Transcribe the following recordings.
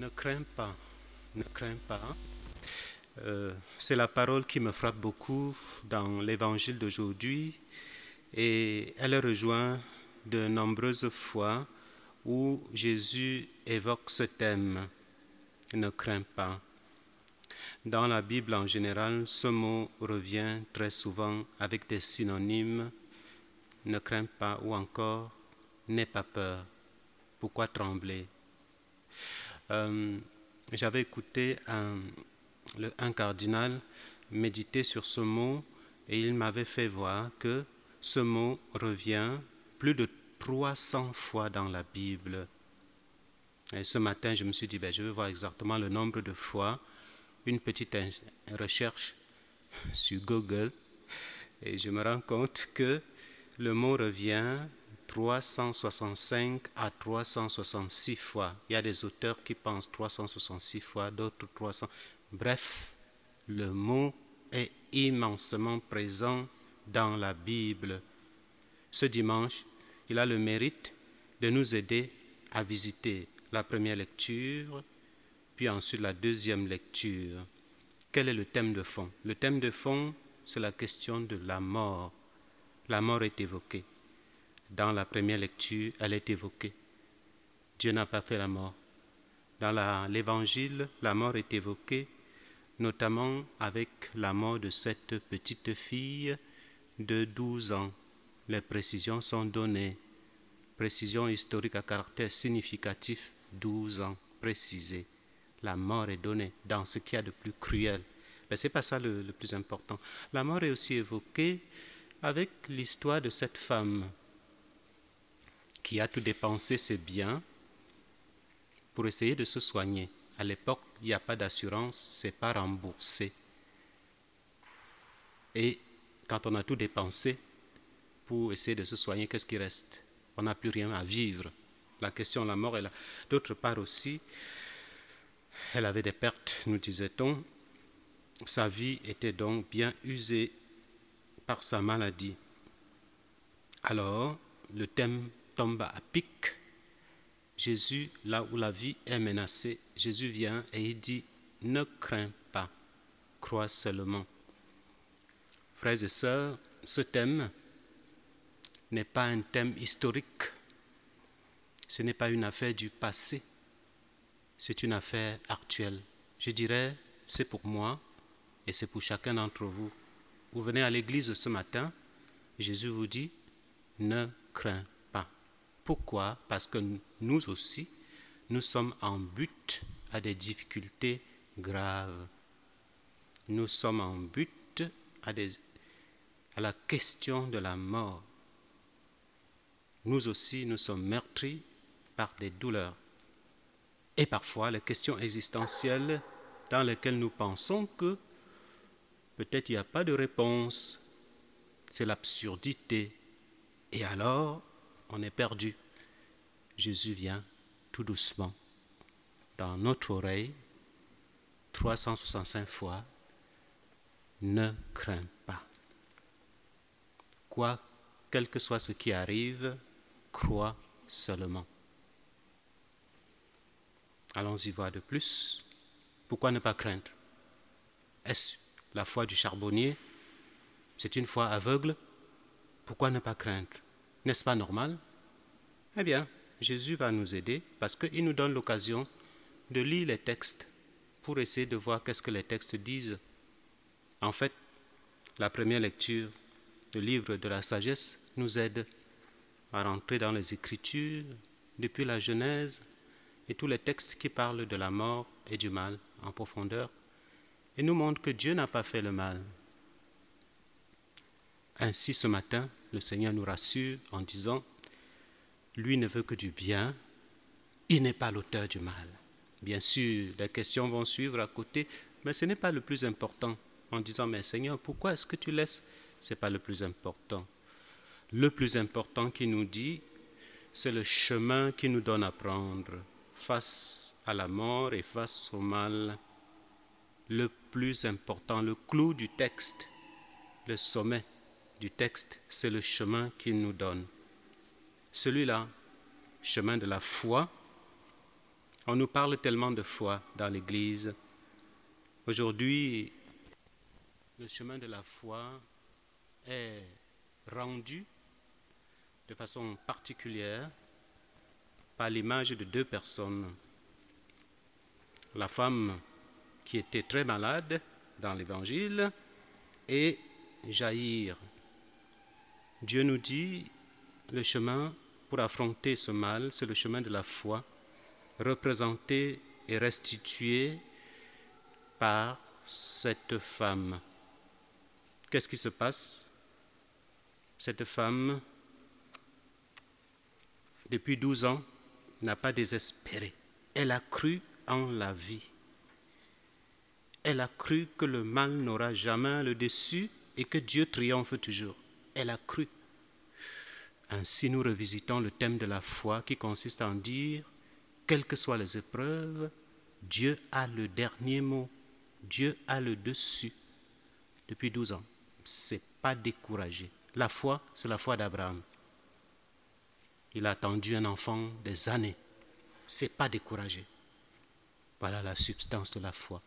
Ne crains pas, ne crains pas. Euh, c'est la parole qui me frappe beaucoup dans l'évangile d'aujourd'hui et elle rejoint de nombreuses fois où Jésus évoque ce thème, ne crains pas. Dans la Bible en général, ce mot revient très souvent avec des synonymes, ne crains pas ou encore n'aie pas peur. Pourquoi trembler? Euh, J'avais écouté un, cardinal méditer sur ce mot et il m'avait fait voir que ce mot revient plus de 300 fois dans la Bible. Et ce matin, je me suis dit, ben, je vais voir exactement le nombre de fois, une petite recherche sur Google, et je me rends compte que le mot revient 365 à 366 fois. Il y a des auteurs qui pensent 366 fois, d'autres 300. Bref, le mot est immensément présent dans la Bible. Ce dimanche, il a le mérite de nous aider à visiter la première lecture, puis ensuite la deuxième lecture. Quel est le thème de fond? Le thème de fond, c'est la question de la mort. La mort est évoquée. Dans la première lecture, elle est évoquée. Dieu n'a pas fait la mort. Dans l'évangile, la mort est évoquée, notamment avec la mort de cette petite fille de 12 ans. Les précisions sont données. Précision historique à caractère significatif, 12 ans, précisé. La mort est donnée dans ce qu'il y a de plus cruel. Mais ce n'est pas ça le, le plus important. La mort est aussi évoquée avec l'histoire de cette femme qui a tout dépensé ses biens pour essayer de se soigner. À l'époque, il n'y a pas d'assurance, c'est pas remboursé. Et quand on a tout dépensé pour essayer de se soigner, qu'est-ce qui reste? On n'a plus rien à vivre. La question de la mort est là. D'autre part aussi, elle avait des pertes, nous disait-on. Sa vie était donc bien usée par sa maladie. Alors, le thème tombe à pic. Jésus, là où la vie est menacée, Jésus vient et il dit, ne crains pas, crois seulement. Frères et sœurs, ce thème n'est pas un thème historique, ce n'est pas une affaire du passé, c'est une affaire actuelle. Je dirais, c'est pour moi et c'est pour chacun d'entre vous. Vous venez à l'église ce matin, Jésus vous dit, ne crains pourquoi? Parce que nous aussi, nous sommes en but à des difficultés graves. Nous sommes en but à, la question de la mort. Nous aussi, nous sommes meurtris par des douleurs. Et parfois, les questions existentielles dans lesquelles nous pensons que peut-être il n'y a pas de réponse, c'est l'absurdité. Et alors, on est perdu. Jésus vient tout doucement dans notre oreille 365 fois. Ne crains pas. Quoi, quel que soit ce qui arrive, crois seulement. Allons-y voir de plus. Pourquoi ne pas craindre? Est-ce la foi du charbonnier? C'est une foi aveugle Pourquoi ne pas craindre? N'est-ce pas normal? Eh bien, Jésus va nous aider parce qu'il nous donne l'occasion de lire les textes pour essayer de voir qu'est-ce que les textes disent. En fait, la première lecture du livre de la sagesse nous aide à rentrer dans les Écritures depuis la Genèse et tous les textes qui parlent de la mort et du mal en profondeur et nous montre que Dieu n'a pas fait le mal. Ainsi, ce matin, le Seigneur nous rassure en disant, lui ne veut que du bien, il n'est pas l'auteur du mal. Bien sûr, les questions vont suivre à côté, mais ce n'est pas le plus important. En disant, mais Seigneur, pourquoi est-ce que tu laisses? Ce n'est pas le plus important. Le plus important qui nous dit, c'est le chemin qui nous donne à prendre face à la mort et face au mal. Le plus important, le clou du texte, le sommet du texte, c'est le chemin qu'il nous donne. Celui-là, chemin de la foi, On nous parle tellement de foi dans l'Église. Aujourd'hui, le chemin de la foi est rendu de façon particulière par l'image de deux personnes. La femme qui était très malade dans l'Évangile et Jaïr. Dieu nous dit, le chemin pour affronter ce mal, c'est le chemin de la foi, représenté et restitué par cette femme. Qu'est-ce qui se passe? Cette femme, depuis 12 ans, n'a pas désespéré. Elle a cru en la vie. Elle a cru que le mal n'aura jamais le dessus et que Dieu triomphe toujours. Elle a cru. Ainsi, nous revisitons le thème de la foi qui consiste en dire, quelles que soient les épreuves, Dieu a le dernier mot. Dieu a le dessus. Depuis 12 ans. C'est pas découragé. La foi, c'est la foi d'Abraham. Il a attendu un enfant des années. C'est pas découragé. Voilà la substance de la foi.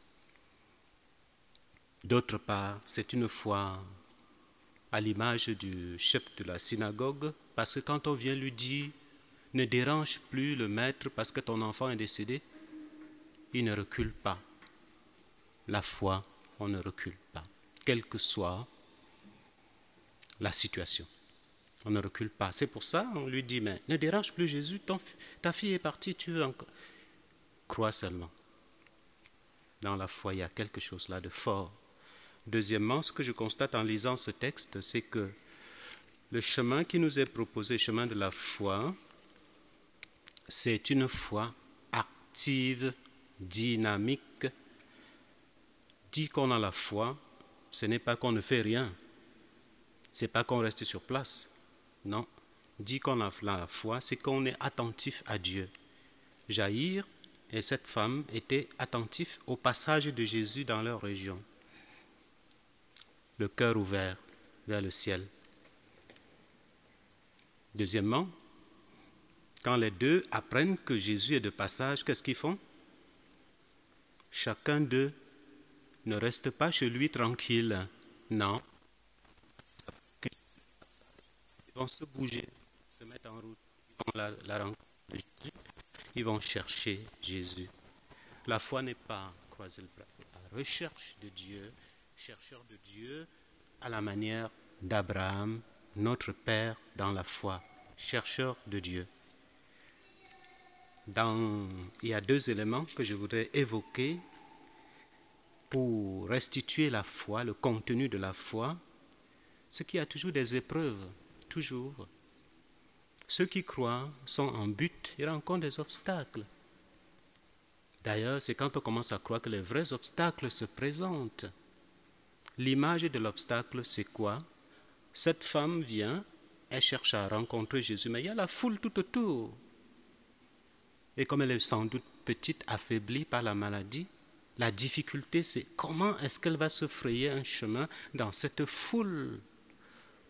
D'autre part, c'est une foi à l'image du chef de la synagogue, parce que quand on vient lui dire ne dérange plus le maître parce que ton enfant est décédé, il ne recule pas. La foi, on ne recule pas, quelle que soit la situation. On ne recule pas. C'est pour ça on lui dit, mais ne dérange plus Jésus, ta fille est partie, tu veux encore. Crois seulement. Dans la foi, il y a quelque chose là de fort. Deuxièmement, ce que je constate en lisant ce texte, c'est que le chemin qui nous est proposé, le chemin de la foi, c'est une foi active, dynamique. Dit qu'on a la foi, ce n'est pas qu'on ne fait rien, ce n'est pas qu'on reste sur place. Non, dit qu'on a la foi, c'est qu'on est attentif à Dieu. Jaïr et cette femme étaient attentifs au passage de Jésus dans leur région le cœur ouvert vers le ciel. Deuxièmement, quand les deux apprennent que Jésus est de passage, qu'est-ce qu'ils font? Chacun d'eux ne reste pas chez lui tranquille. Non. Ils vont se bouger, se mettre en route. Ils vont la, la. Ils vont chercher Jésus. La foi n'est pas croiser le bras. La recherche de Dieu chercheur de Dieu à la manière d'Abraham, notre Père dans la foi, chercheur de Dieu. Dans, il y a deux éléments que je voudrais évoquer pour restituer la foi, le contenu de la foi. Ce qui a toujours des épreuves, toujours. Ceux qui croient sont en but, ils rencontrent des obstacles. D'ailleurs, c'est quand on commence à croire que les vrais obstacles se présentent. L'image de l'obstacle, c'est quoi? Cette femme vient, elle cherche à rencontrer Jésus, mais il y a la foule tout autour. Et comme elle est sans doute petite, affaiblie par la maladie, la difficulté, c'est comment est-ce qu'elle va se frayer un chemin dans cette foule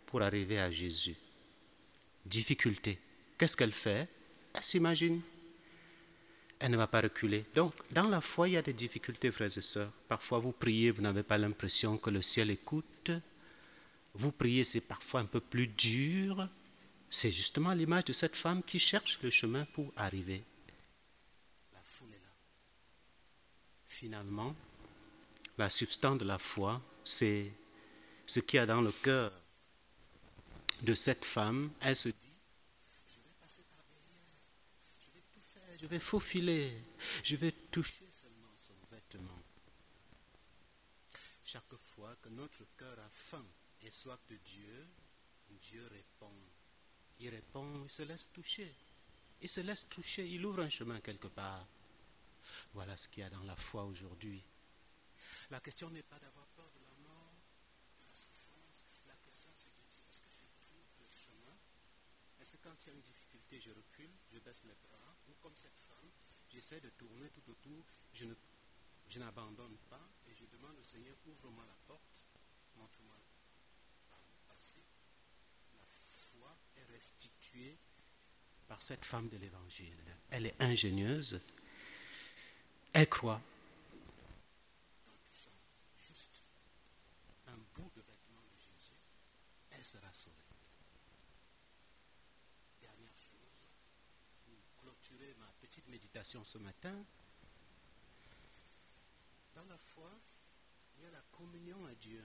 pour arriver à Jésus? Difficulté. Qu'est-ce qu'elle fait? Elle s'imagine elle ne va pas reculer. Donc, dans la foi, il y a des difficultés, frères et sœurs. Parfois, vous priez, vous n'avez pas l'impression que le ciel écoute. Vous priez, c'est parfois un peu plus dur. C'est justement l'image de cette femme qui cherche le chemin pour arriver. La foule est là. Finalement, la substance de la foi, c'est ce qu'il y a dans le cœur de cette femme. Elle se je vais faufiler, je vais toucher seulement son vêtement. Chaque fois que notre cœur a faim et soif de Dieu, Dieu répond. Il répond, il se laisse toucher. Il se laisse toucher, il ouvre un chemin quelque part. Voilà ce qu'il y a dans la foi aujourd'hui. La question n'est pas d'avoir peur de la mort, de la souffrance. La question c'est de dire, est-ce que je trouve le chemin Quand il y a une difficulté, je recule, je baisse les bras ou comme cette femme, j'essaie de tourner tout autour, je, ne, je n'abandonne pas et je demande au Seigneur, ouvre-moi la porte, montre-moi par le passé. La foi est restituée par cette femme de l'Évangile. Elle est ingénieuse. Elle croit. Juste un bout de vêtement de Jésus, elle sera sauvée. Dernière chose, pour clôturer ma petite méditation ce matin, dans la foi, il y a la communion à Dieu.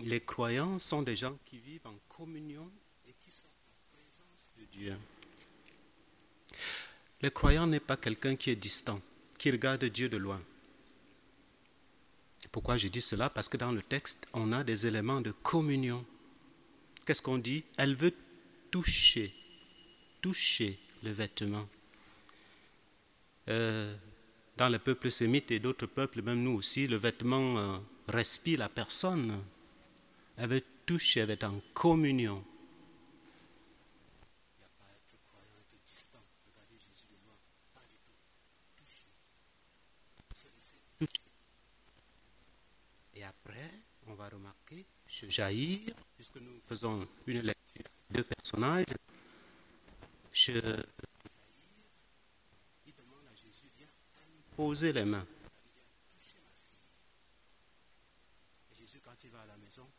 Les croyants sont des gens qui vivent en communion et qui sont en présence de Dieu. Le croyant n'est pas quelqu'un qui est distant, qui regarde Dieu de loin. Pourquoi je dis cela? Parce que dans le texte, on a des éléments de communion. Qu'est-ce qu'on dit? Elle veut toucher, toucher le vêtement. Euh, dans le peuple sémite et d'autres peuples, même nous aussi, le vêtement euh, respire la personne. Elle veut toucher, elle est en communion. Et après, on va remarquer, chez Jaïr, puisque nous faisons une lecture de personnages, Jaïr, il demande à Jésus, viens poser les mains. Et Jésus, quand il va à la maison,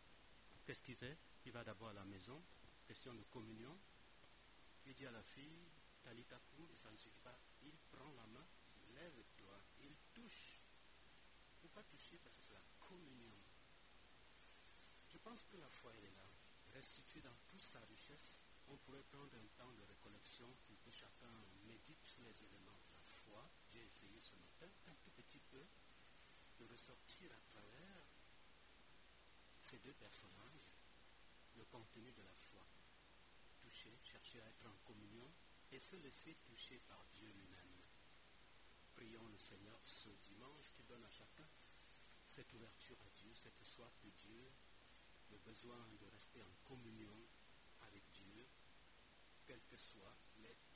qu'est-ce qu'il fait? Il va d'abord à la maison, question de communion. Il dit à la fille, Talita et ça ne suffit pas. Il prend la main, lève-toi, il touche. Pourquoi toucher Parce que c'est la communion. Je pense que la foi, elle est là, restituée dans toute sa richesse. On pourrait prendre un temps de récollection pour que chacun médite sur les éléments de la foi. J'ai essayé ce matin, un tout petit peu, de ressortir à travers ces deux personnages le contenu de la foi. Toucher, chercher à être en communion et se laisser toucher par Dieu lui-même. Prions le Seigneur ce dimanche qui donne à chacun cette ouverture à Dieu, cette soif de Dieu, le besoin de rester en communion avec quelles que soient les